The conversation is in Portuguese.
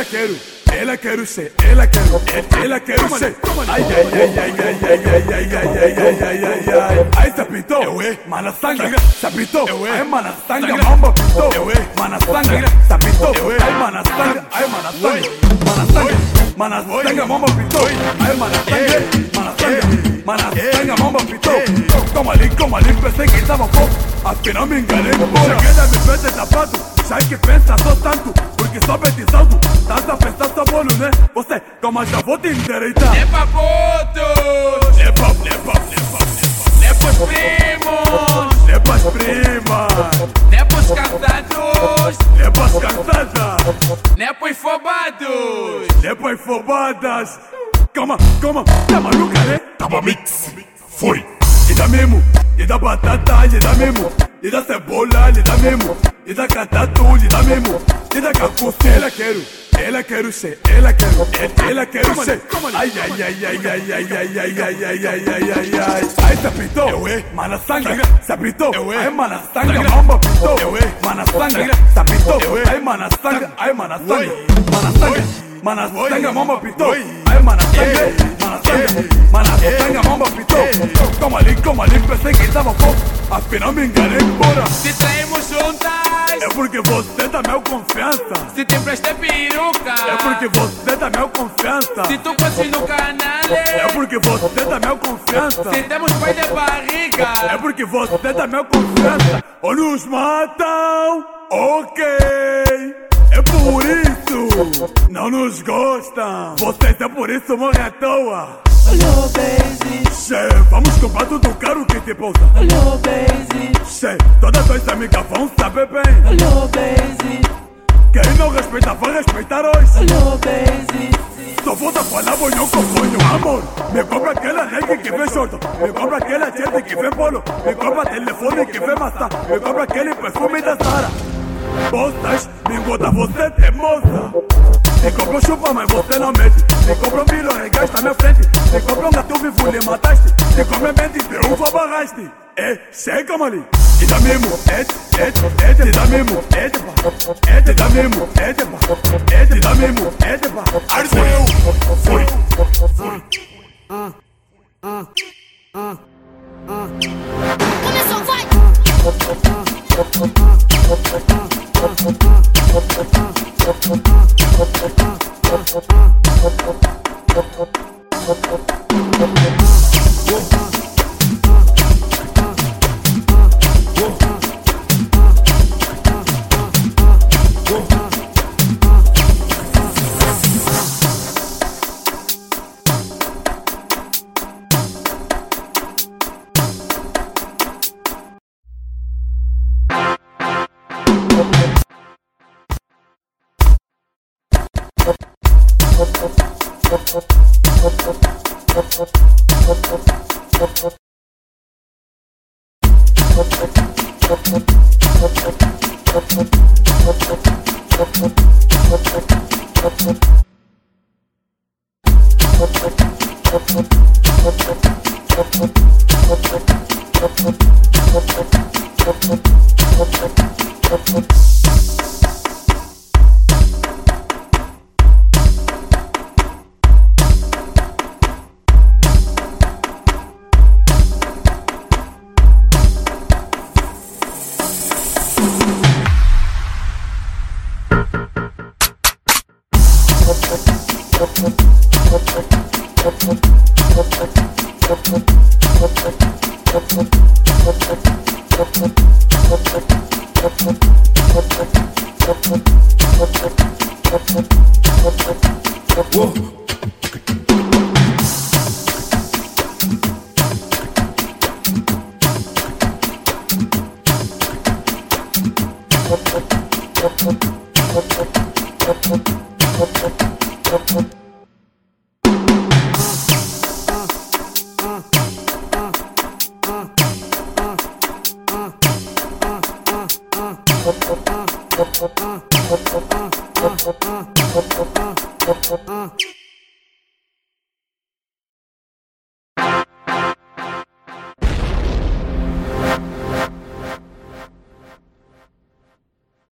ela quero. Ela quero ser, ela quero, ela quero ser. Ai, ai, ai, ai, ai, ai, ai, ai, ai, ai, ai, mana sanga, se pintou. Ai, mana sanga, mamba pintou. Mana sanga, se pintou. Ai, mana ai, mana mana mana sanga, mamba pintou. Ai, mana Manastanga, mamba, pitou Como ali, como ali, pensei que tava pouco Afinal me enganei, porra Cheguei me frente tapado Já que pensa só tanto? Porque sobe de saldo Tás a pensar só bolo, né? Você, calma, já vou te endereitar Leva votos lepa, lepa, lepa Lepa os primos. Lepa as primas. Lepa os casados Lepa as casadas Lepa os fobados Lepa as fobadas Calma, calma, tá maluca, né? Tava mix. Foi. E dá mesmo, e dá batata, e dá mesmo, e dá cebola, e dá mesmo, e dá catatu, e dá mesmo, e dá cacuce, ela quero. Ela quero ser, ela quero, ela quero ser. Ai, ai, ai, ai, ai, ai, ai, ai, ai, ai, ai, ai, ai, ai. Ai, se pintou, mana sanga, se pintou. Ai, mana sanga, mamba pintou. Mana sanga, se pintou. Ai, mana sanga, ai, mana sanga, mana sanga. Mana sanga, mamba pintou. Ai, mana sanga, mana sanga, mana sanga, mamba pintou. Como ali, como ali, pensei que tava pouco. Afinal me enganei, bora. Se traímos juntas, É porque você dá meu confiança. se te emprestei peruca, É porque você dá meu confiança. se tu fosse no canal, É porque você dá meu confiança. se temos pai de barriga, É porque você dá meu confiança. Ou nos matam, ok. É por isso, não nos gostam. Vocês é por isso morrem à toa. Alô, Basie, Che, vamos comprar tudo caro que te pousa. alô, Basie, Che, todas as amigas vão saber bem. alô, Basie, Quem não respeita, vai respeitar hoje. alô, Basie. Só volta falar bonhão com bonhão, amor Me compra aquela reggae que vem short Me compra aquela gente que vem polo Me compra telefone que vem maçã Me compra aquele perfume da Sara Bolsas, me engorda você é teimosa Me compra um chupa, mas você não mete Me compra um bilhão, regaste na minha frente. Me compra um gato vivo, lhe mataste. Me compra mente, de uva barraste. É, chega, mali E dá mesmo, é, é, é, te dá mesmo, é, de pá. É, te dá mesmo, é, de pá. É, te dá mesmo, é, de pá. Arceu. Foi. Começou, Yeah. Thank Whoa. Uh.